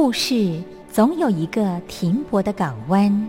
故事总有一个停泊的港湾。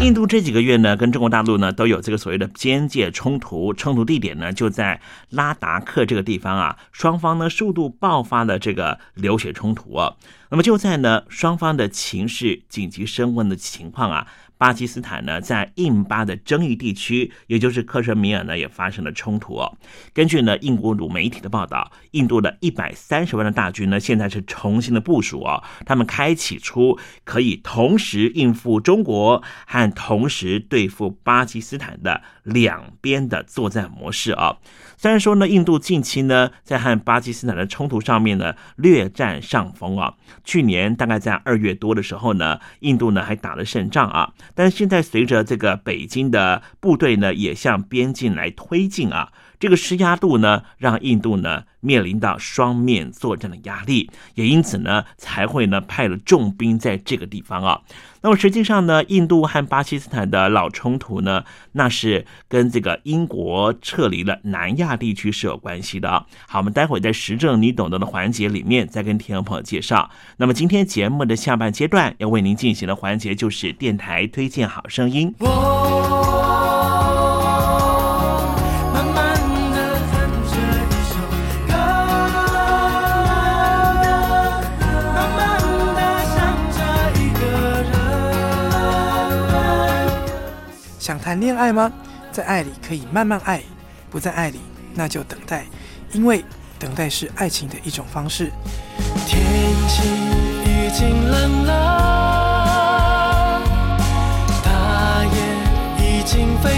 印度这几个月呢，跟中国大陆呢都有这个所谓的边界冲突，冲突地点呢就在拉达克这个地方啊，双方呢数度爆发了这个流血冲突啊。那么就在呢双方的情势紧急升温的情况啊。巴基斯坦呢，在印巴的争议地区，也就是克什米尔呢，也发生了冲突哦。根据呢印国主媒体的报道，印度的一百三十万的大军呢，现在是重新的部署哦，他们开启出可以同时应付中国和同时对付巴基斯坦的两边的作战模式啊。虽然说呢，印度近期呢在和巴基斯坦的冲突上面呢略占上风啊。去年大概在二月多的时候呢，印度呢还打了胜仗啊。但是现在随着这个北京的部队呢也向边境来推进啊。这个施压度呢，让印度呢面临到双面作战的压力，也因此呢才会呢派了重兵在这个地方啊。那么实际上呢，印度和巴基斯坦的老冲突呢，那是跟这个英国撤离了南亚地区是有关系的。好，我们待会在时政你懂得的环节里面再跟听众朋友介绍。那么今天节目的下半阶段要为您进行的环节就是电台推荐好声音。谈恋爱吗？在爱里可以慢慢爱，不在爱里那就等待，因为等待是爱情的一种方式。天气已经冷了，大雁已经飞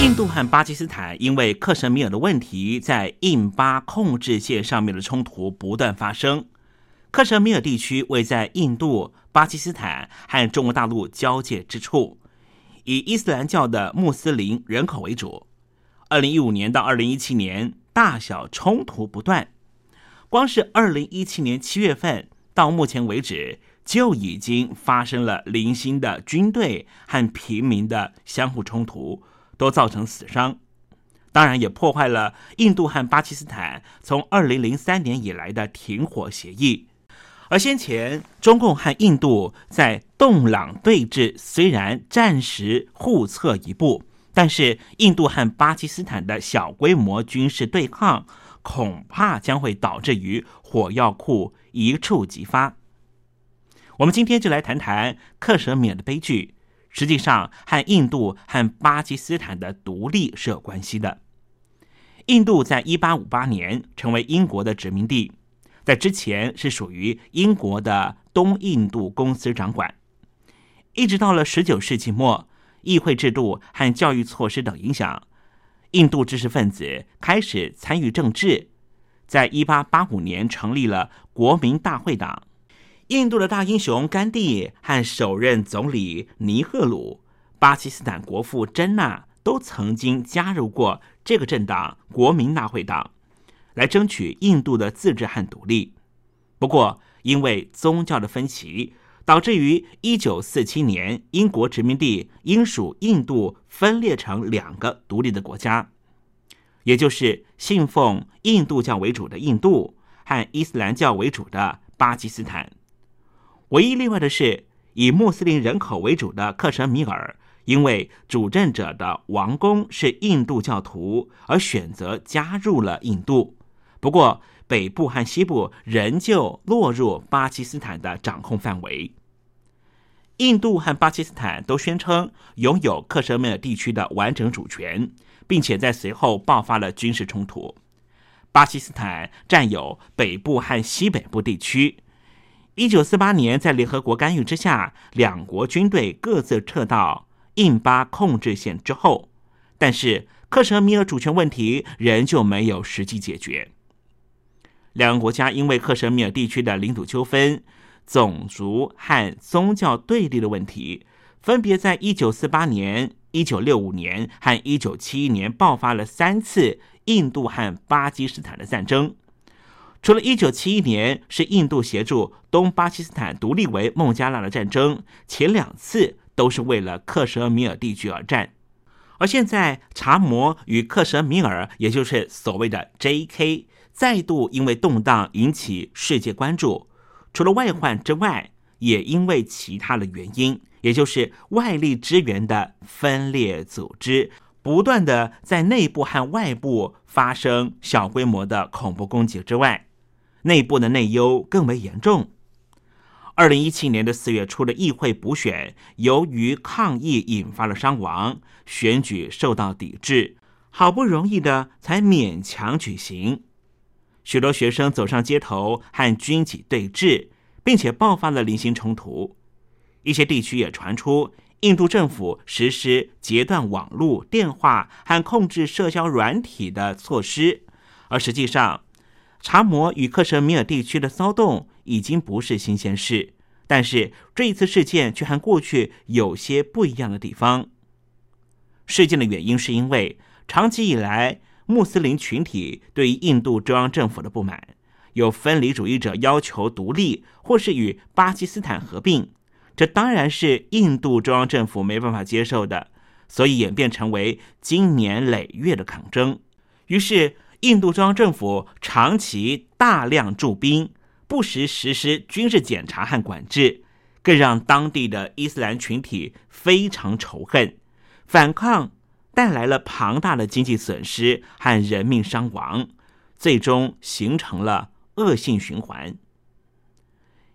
印度和巴基斯坦因为克什米尔的问题，在印巴控制线上面的冲突不断发生。克什米尔地区位在印度、巴基斯坦和中国大陆交界之处，以伊斯兰教的穆斯林人口为主。二零一五年到二零一七年，大小冲突不断。光是二零一七年七月份到目前为止，就已经发生了零星的军队和平民的相互冲突。都造成死伤，当然也破坏了印度和巴基斯坦从二零零三年以来的停火协议。而先前中共和印度在洞朗对峙，虽然暂时互撤一步，但是印度和巴基斯坦的小规模军事对抗，恐怕将会导致于火药库一触即发。我们今天就来谈谈克什米尔的悲剧。实际上，和印度和巴基斯坦的独立是有关系的。印度在一八五八年成为英国的殖民地，在之前是属于英国的东印度公司掌管。一直到了十九世纪末，议会制度和教育措施等影响，印度知识分子开始参与政治。在一八八五年，成立了国民大会党。印度的大英雄甘地和首任总理尼赫鲁、巴基斯坦国父珍娜都曾经加入过这个政党——国民大会党，来争取印度的自治和独立。不过，因为宗教的分歧，导致于1947年，英国殖民地英属印度分裂成两个独立的国家，也就是信奉印度教为主的印度和伊斯兰教为主的巴基斯坦。唯一例外的是，以穆斯林人口为主的克什米尔，因为主政者的王公是印度教徒，而选择加入了印度。不过，北部和西部仍旧落入巴基斯坦的掌控范围。印度和巴基斯坦都宣称拥有克什米尔地区的完整主权，并且在随后爆发了军事冲突。巴基斯坦占有北部和西北部地区。一九四八年，在联合国干预之下，两国军队各自撤到印巴控制线之后，但是克什米尔主权问题仍旧没有实际解决。两个国家因为克什米尔地区的领土纠纷、种族和宗教对立的问题，分别在一九四八年、一九六五年和一九七一年爆发了三次印度和巴基斯坦的战争。除了1971年是印度协助东巴基斯坦独立为孟加拉的战争，前两次都是为了克什米尔地区而战。而现在查摩与克什米尔，也就是所谓的 J.K.，再度因为动荡引起世界关注。除了外患之外，也因为其他的原因，也就是外力支援的分裂组织，不断的在内部和外部发生小规模的恐怖攻击之外。内部的内忧更为严重。二零一七年的四月初的议会补选，由于抗议引发了伤亡，选举受到抵制，好不容易的才勉强举行。许多学生走上街头和军警对峙，并且爆发了零星冲突。一些地区也传出印度政府实施截断网络、电话和控制社交软体的措施，而实际上。查摩与克什米尔地区的骚动已经不是新鲜事，但是这一次事件却和过去有些不一样的地方。事件的原因是因为长期以来穆斯林群体对于印度中央政府的不满，有分离主义者要求独立或是与巴基斯坦合并，这当然是印度中央政府没办法接受的，所以演变成为经年累月的抗争。于是。印度中央政府长期大量驻兵，不时实施军事检查和管制，更让当地的伊斯兰群体非常仇恨。反抗带来了庞大的经济损失和人命伤亡，最终形成了恶性循环。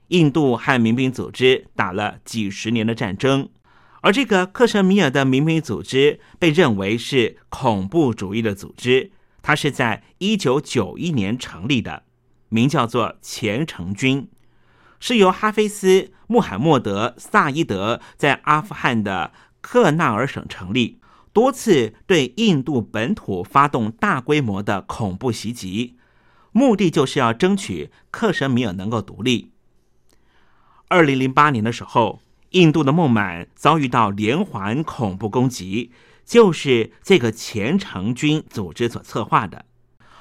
印度和民兵组织打了几十年的战争，而这个克什米尔的民兵组织被认为是恐怖主义的组织。它是在一九九一年成立的，名叫做虔诚军，是由哈菲斯·穆罕默德·萨伊德在阿富汗的克纳尔省成立，多次对印度本土发动大规模的恐怖袭击，目的就是要争取克什米尔能够独立。二零零八年的时候，印度的孟买遭遇到连环恐怖攻击。就是这个虔诚军组织所策划的，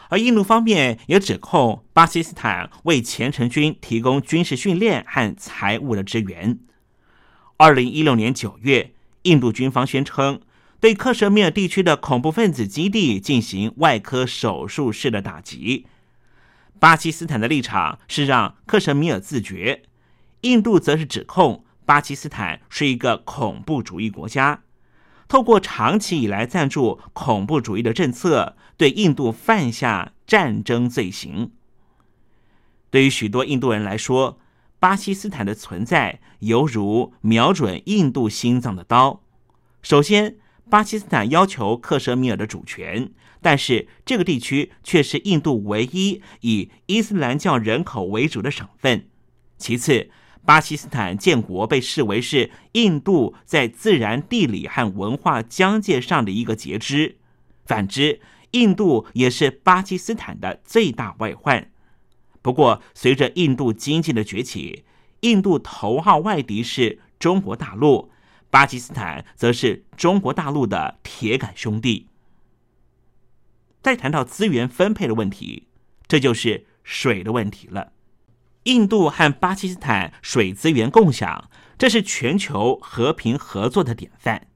而印度方面也指控巴基斯坦为虔诚军提供军事训练和财务的支援。二零一六年九月，印度军方宣称对克什米尔地区的恐怖分子基地进行外科手术式的打击。巴基斯坦的立场是让克什米尔自决，印度则是指控巴基斯坦是一个恐怖主义国家。透过长期以来赞助恐怖主义的政策，对印度犯下战争罪行。对于许多印度人来说，巴基斯坦的存在犹如瞄准印度心脏的刀。首先，巴基斯坦要求克什米尔的主权，但是这个地区却是印度唯一以伊斯兰教人口为主的省份。其次，巴基斯坦建国被视为是印度在自然、地理和文化疆界上的一个截肢。反之，印度也是巴基斯坦的最大外患。不过，随着印度经济的崛起，印度头号外敌是中国大陆，巴基斯坦则是中国大陆的铁杆兄弟。再谈到资源分配的问题，这就是水的问题了。印度和巴基斯坦水资源共享，这是全球和平合作的典范。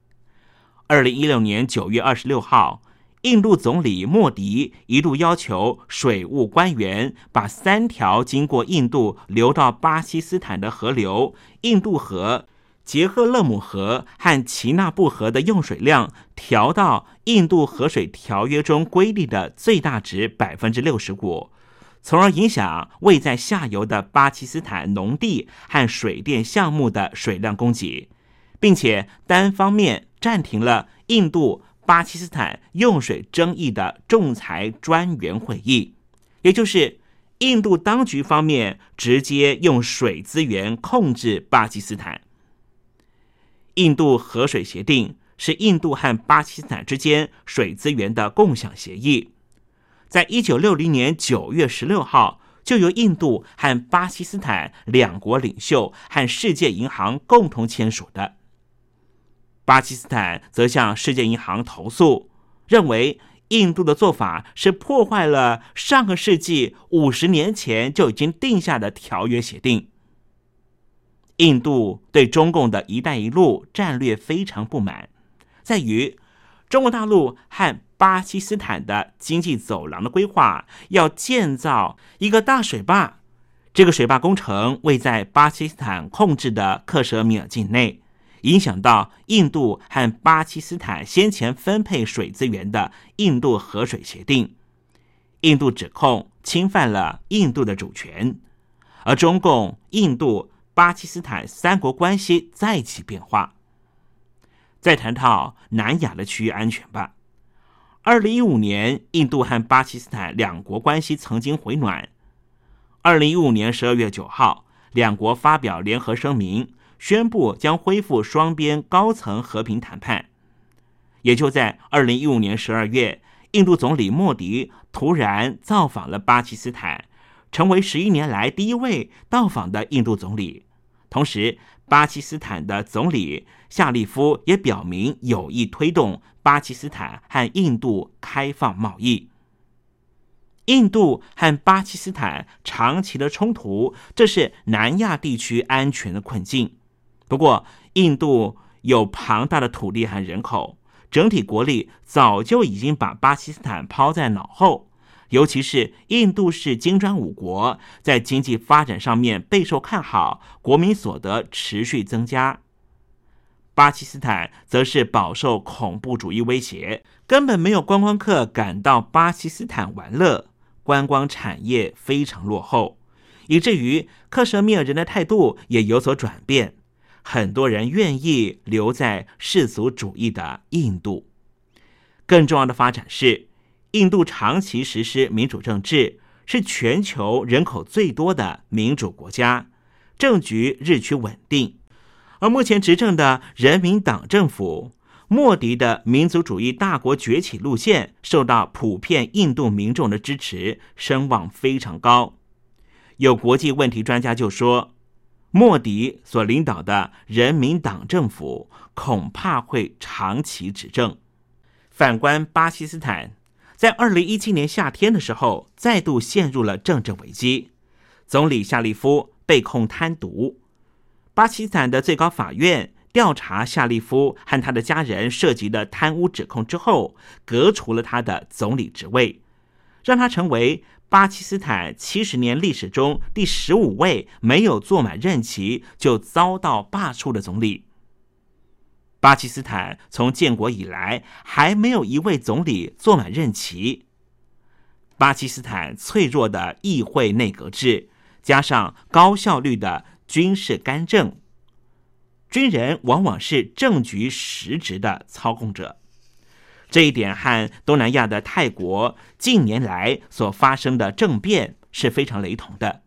二零一六年九月二十六号，印度总理莫迪一度要求水务官员把三条经过印度流到巴基斯坦的河流——印度河、杰赫勒姆河和奇纳布河的用水量调到印度河水条约中规定的最大值百分之六十五。从而影响位在下游的巴基斯坦农地和水电项目的水量供给，并且单方面暂停了印度巴基斯坦用水争议的仲裁专员会议，也就是印度当局方面直接用水资源控制巴基斯坦。印度河水协定是印度和巴基斯坦之间水资源的共享协议。在一九六零年九月十六号，就由印度和巴基斯坦两国领袖和世界银行共同签署的。巴基斯坦则向世界银行投诉，认为印度的做法是破坏了上个世纪五十年前就已经定下的条约协定。印度对中共的一带一路战略非常不满，在于中国大陆和。巴基斯坦的经济走廊的规划要建造一个大水坝，这个水坝工程位在巴基斯坦控制的克什米尔境内，影响到印度和巴基斯坦先前分配水资源的印度河水协定。印度指控侵犯了印度的主权，而中共、印度、巴基斯坦三国关系再起变化。再谈到南亚的区域安全吧。二零一五年，印度和巴基斯坦两国关系曾经回暖。二零一五年十二月九号，两国发表联合声明，宣布将恢复双边高层和平谈判。也就在二零一五年十二月，印度总理莫迪突然造访了巴基斯坦，成为十一年来第一位到访的印度总理。同时，巴基斯坦的总理夏利夫也表明有意推动。巴基斯坦和印度开放贸易，印度和巴基斯坦长期的冲突，这是南亚地区安全的困境。不过，印度有庞大的土地和人口，整体国力早就已经把巴基斯坦抛在脑后。尤其是印度是金砖五国，在经济发展上面备受看好，国民所得持续增加。巴基斯坦则是饱受恐怖主义威胁，根本没有观光客敢到巴基斯坦玩乐。观光产业非常落后，以至于克什米尔人的态度也有所转变。很多人愿意留在世俗主义的印度。更重要的发展是，印度长期实施民主政治，是全球人口最多的民主国家，政局日趋稳定。而目前执政的人民党政府，莫迪的民族主义大国崛起路线，受到普遍印度民众的支持，声望非常高。有国际问题专家就说。莫迪所领导的人民党政府恐怕会长期执政。反观巴基斯坦，在二零一七年夏天的时候，再度陷入了政治危机。总理夏利夫被控贪渎，巴基斯坦的最高法院调查夏利夫和他的家人涉及的贪污指控之后，革除了他的总理职位，让他成为。巴基斯坦七十年历史中第十五位没有坐满任期就遭到罢黜的总理。巴基斯坦从建国以来还没有一位总理坐满任期。巴基斯坦脆弱的议会内阁制，加上高效率的军事干政，军人往往是政局实质的操控者。这一点和东南亚的泰国近年来所发生的政变是非常雷同的。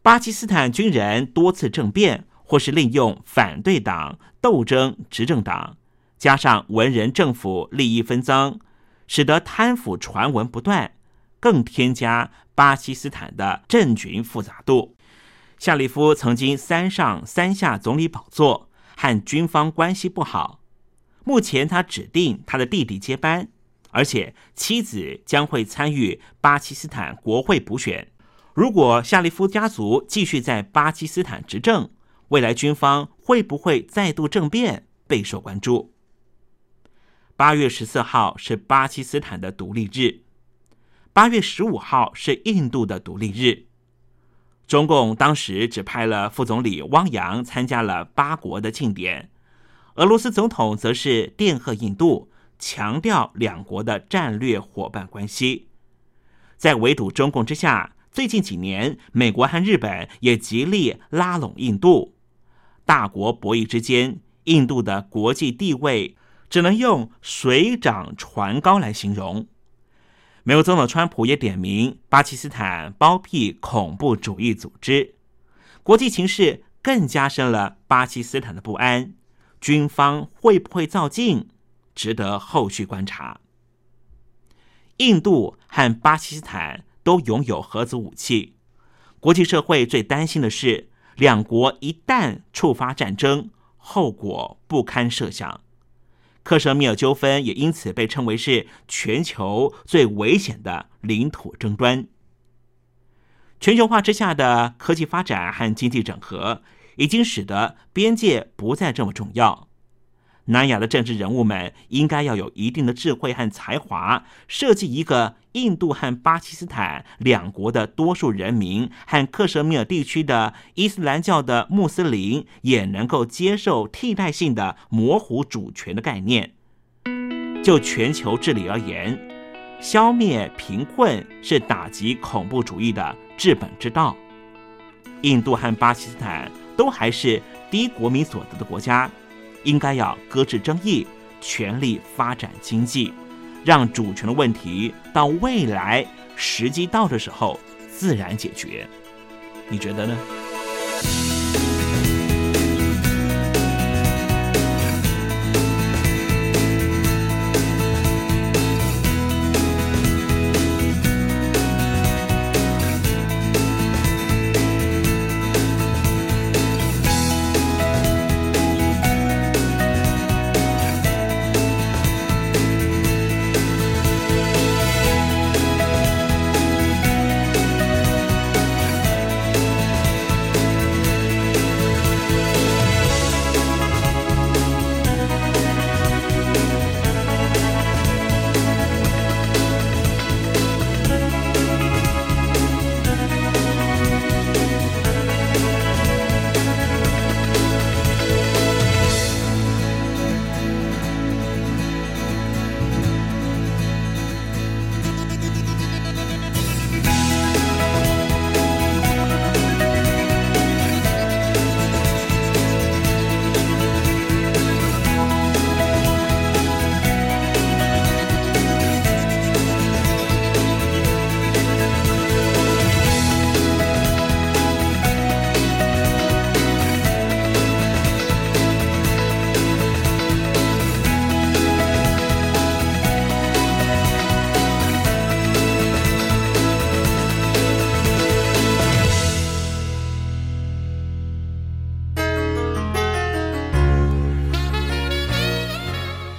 巴基斯坦军人多次政变，或是利用反对党斗争执政党，加上文人政府利益分赃，使得贪腐传闻不断，更添加巴基斯坦的政局复杂度。夏利夫曾经三上三下总理宝座，和军方关系不好。目前，他指定他的弟弟接班，而且妻子将会参与巴基斯坦国会补选。如果夏利夫家族继续在巴基斯坦执政，未来军方会不会再度政变备受关注。八月十四号是巴基斯坦的独立日，八月十五号是印度的独立日。中共当时只派了副总理汪洋参加了八国的庆典。俄罗斯总统则是电贺印度，强调两国的战略伙伴关系。在围堵中共之下，最近几年，美国和日本也极力拉拢印度。大国博弈之间，印度的国际地位只能用水涨船高来形容。美国总统川普也点名巴基斯坦包庇恐怖主义组织，国际形势更加深了巴基斯坦的不安。军方会不会造镜，值得后续观察。印度和巴基斯坦都拥有核子武器，国际社会最担心的是，两国一旦触发战争，后果不堪设想。克什米尔纠纷也因此被称为是全球最危险的领土争端。全球化之下的科技发展和经济整合。已经使得边界不再这么重要。南亚的政治人物们应该要有一定的智慧和才华，设计一个印度和巴基斯坦两国的多数人民和克什米尔地区的伊斯兰教的穆斯林也能够接受替代性的模糊主权的概念。就全球治理而言，消灭贫困是打击恐怖主义的治本之道。印度和巴基斯坦。都还是低国民所得的国家，应该要搁置争议，全力发展经济，让主权的问题到未来时机到的时候自然解决。你觉得呢？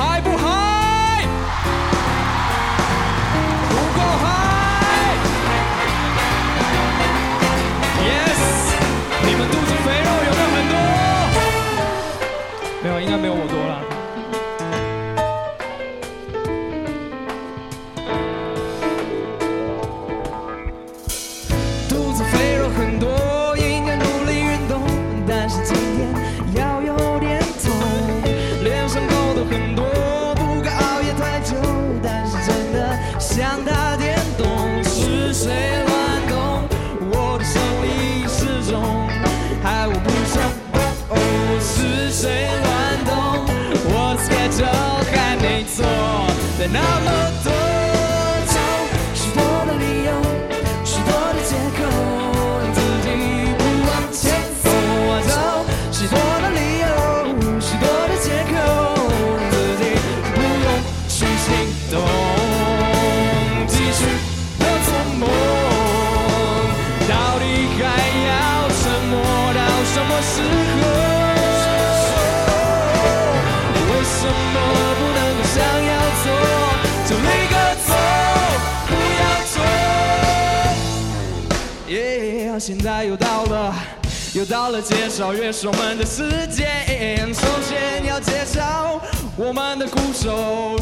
还不还我们的鼓手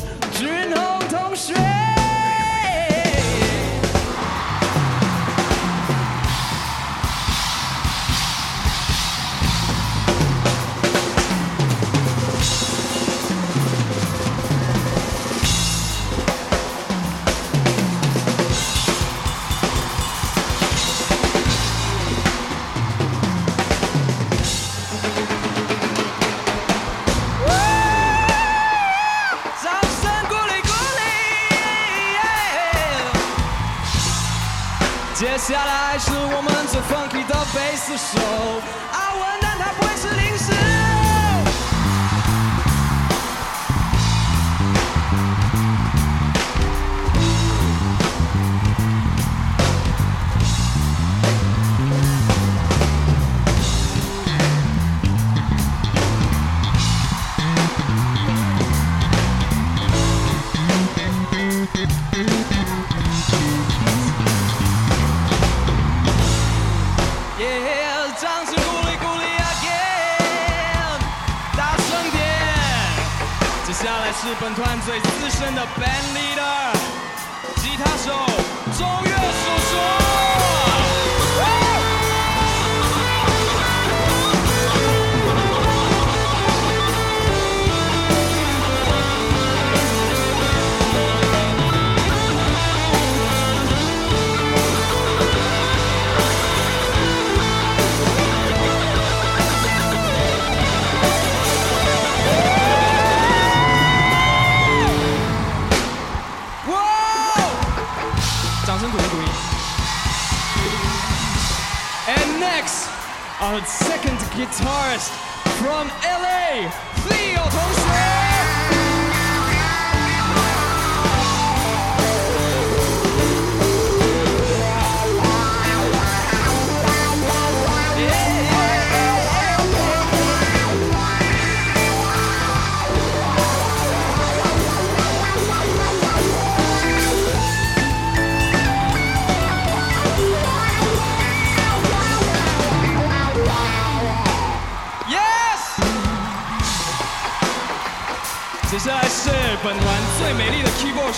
face the soul. 最资深的 band leader，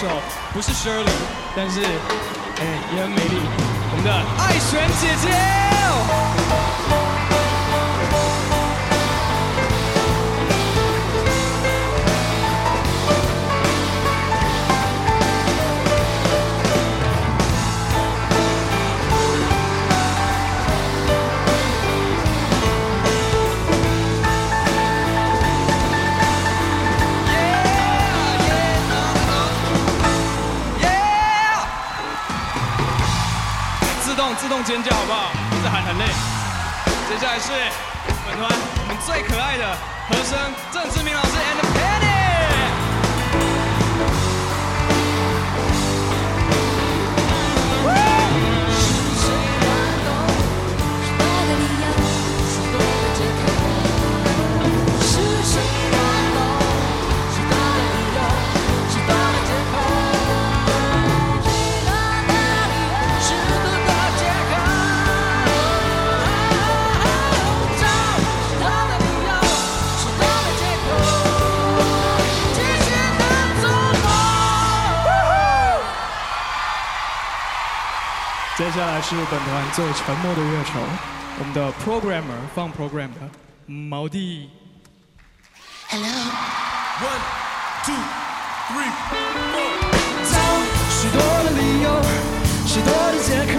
手，不是 Shirley，但是哎也很美丽，我们的爱璇姐姐。尖叫好不好？一直喊很累。接下来是本团我们最可爱的和声郑志明老师 and Penny。接下来是本团最沉默的乐手，我们的 programmer 放 program 的毛弟。Hello. One, two, three, four. 找许多的理由，许多的借口，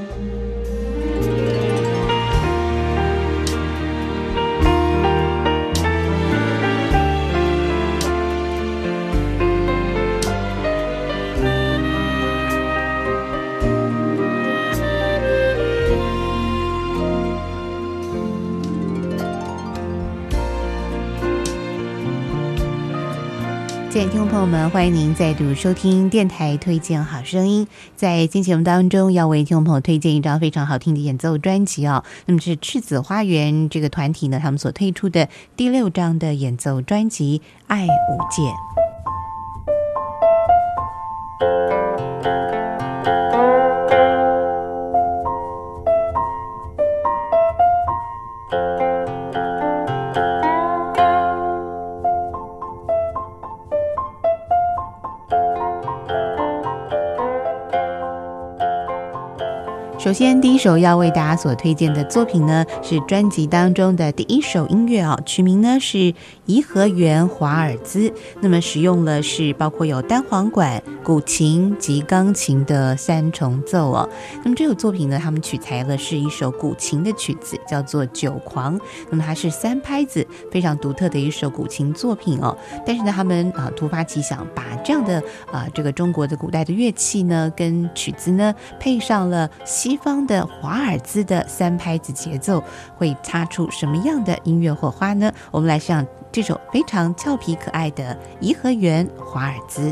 听众朋友们，欢迎您再度收听电台推荐好声音。在今节目当中，要为听众朋友推荐一张非常好听的演奏专辑哦。那么是赤子花园这个团体呢，他们所推出的第六张的演奏专辑《爱无界》。首先，第一首要为大家所推荐的作品呢，是专辑当中的第一首音乐哦，曲名呢是《颐和园华尔兹》。那么使用了是包括有单簧管、古琴及钢琴的三重奏哦。那么这首作品呢，他们取材了是一首古琴的曲子，叫做《酒狂》。那么它是三拍子，非常独特的一首古琴作品哦。但是呢，他们啊突发奇想，把这样的啊这个中国的古代的乐器呢，跟曲子呢配上了西方的华尔兹的三拍子节奏，会擦出什么样的音乐火花呢？我们来上这首非常俏皮可爱的《颐和园华尔兹》。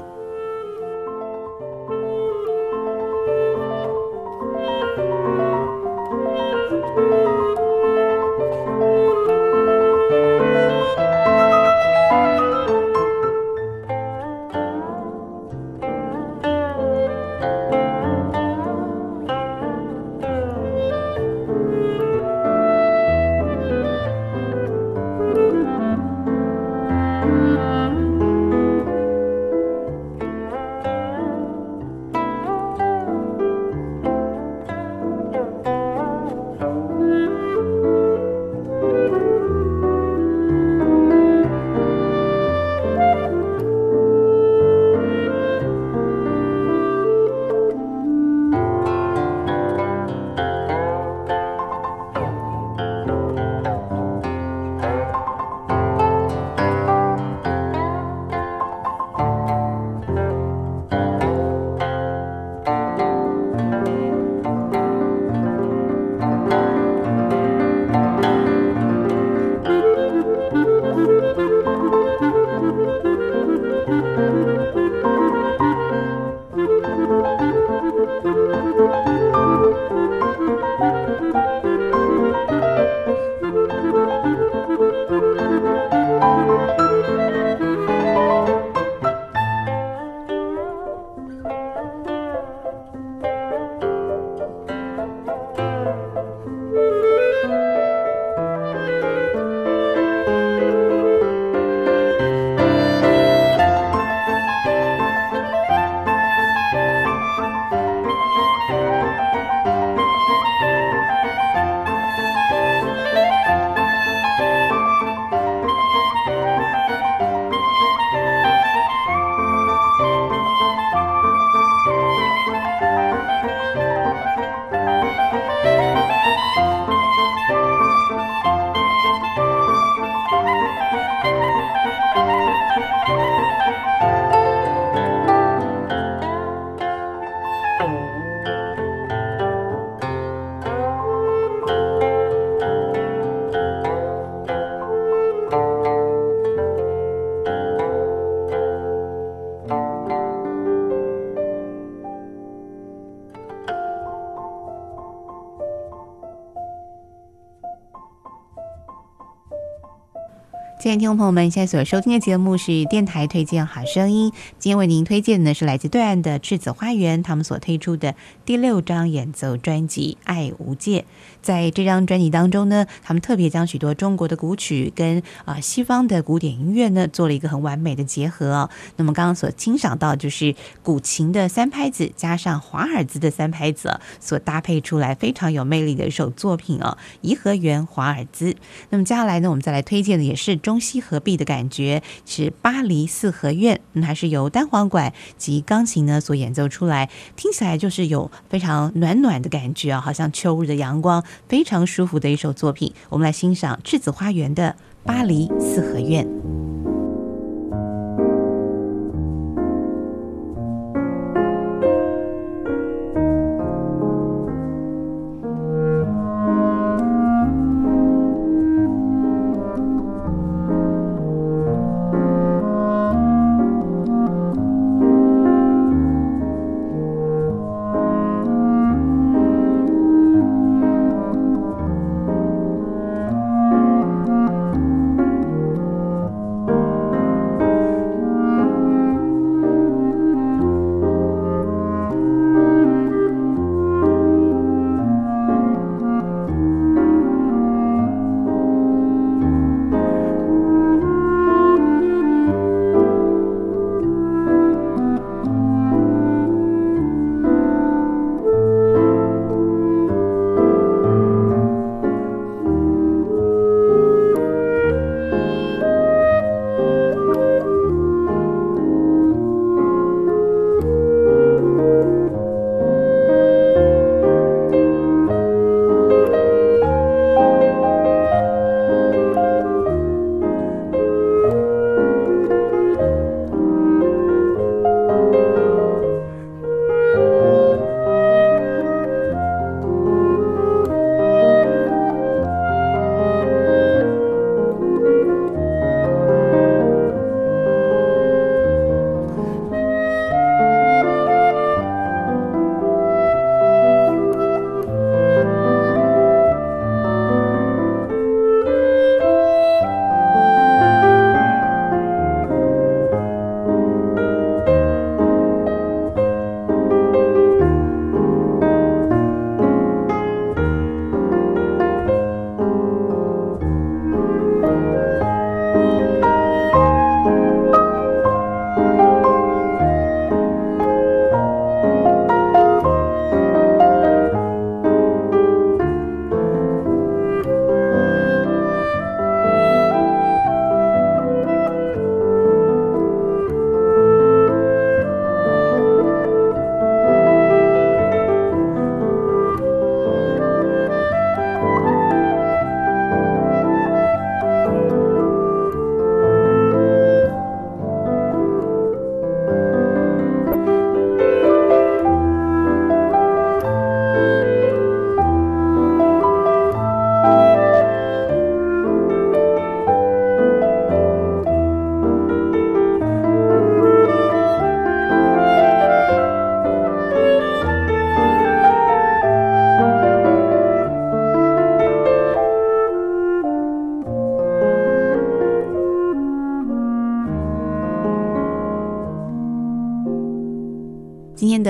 听众朋友们，现在所收听的节目是电台推荐好声音。今天为您推荐的呢是来自对岸的赤子花园，他们所推出的第六张演奏专辑《爱无界》。在这张专辑当中呢，他们特别将许多中国的古曲跟啊西方的古典音乐呢做了一个很完美的结合哦。那么刚刚所欣赏到就是古琴的三拍子加上华尔兹的三拍子、所搭配出来非常有魅力的一首作品哦，《颐和园华尔兹》。那么接下来呢，我们再来推荐的也是中西合璧的感觉，是巴黎四合院，那，还是由单簧管及钢琴呢所演奏出来，听起来就是有非常暖暖的感觉啊，好像秋日的阳光。非常舒服的一首作品，我们来欣赏栀子花园的《巴黎四合院》。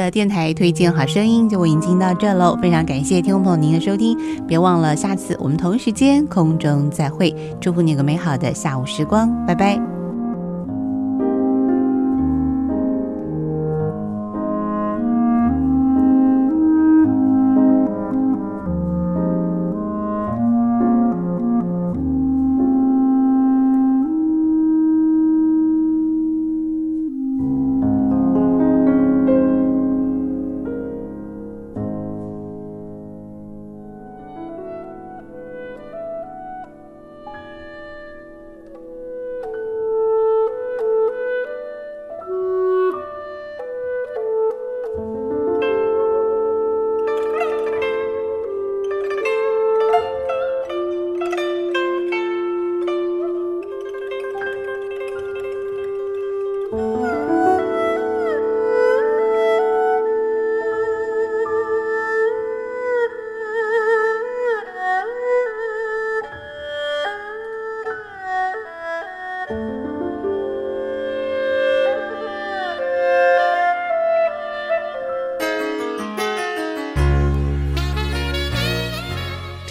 电台推荐好声音就为您进到这喽，非常感谢听众朋友您的收听，别忘了下次我们同一时间空中再会，祝福你有个美好的下午时光，拜拜。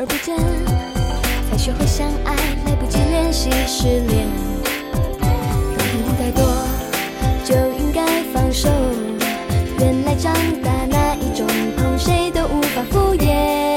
而不见，才学会相爱，来不及练习失恋。懂得太多，就应该放手。原来长大那一种，痛谁都无法敷衍。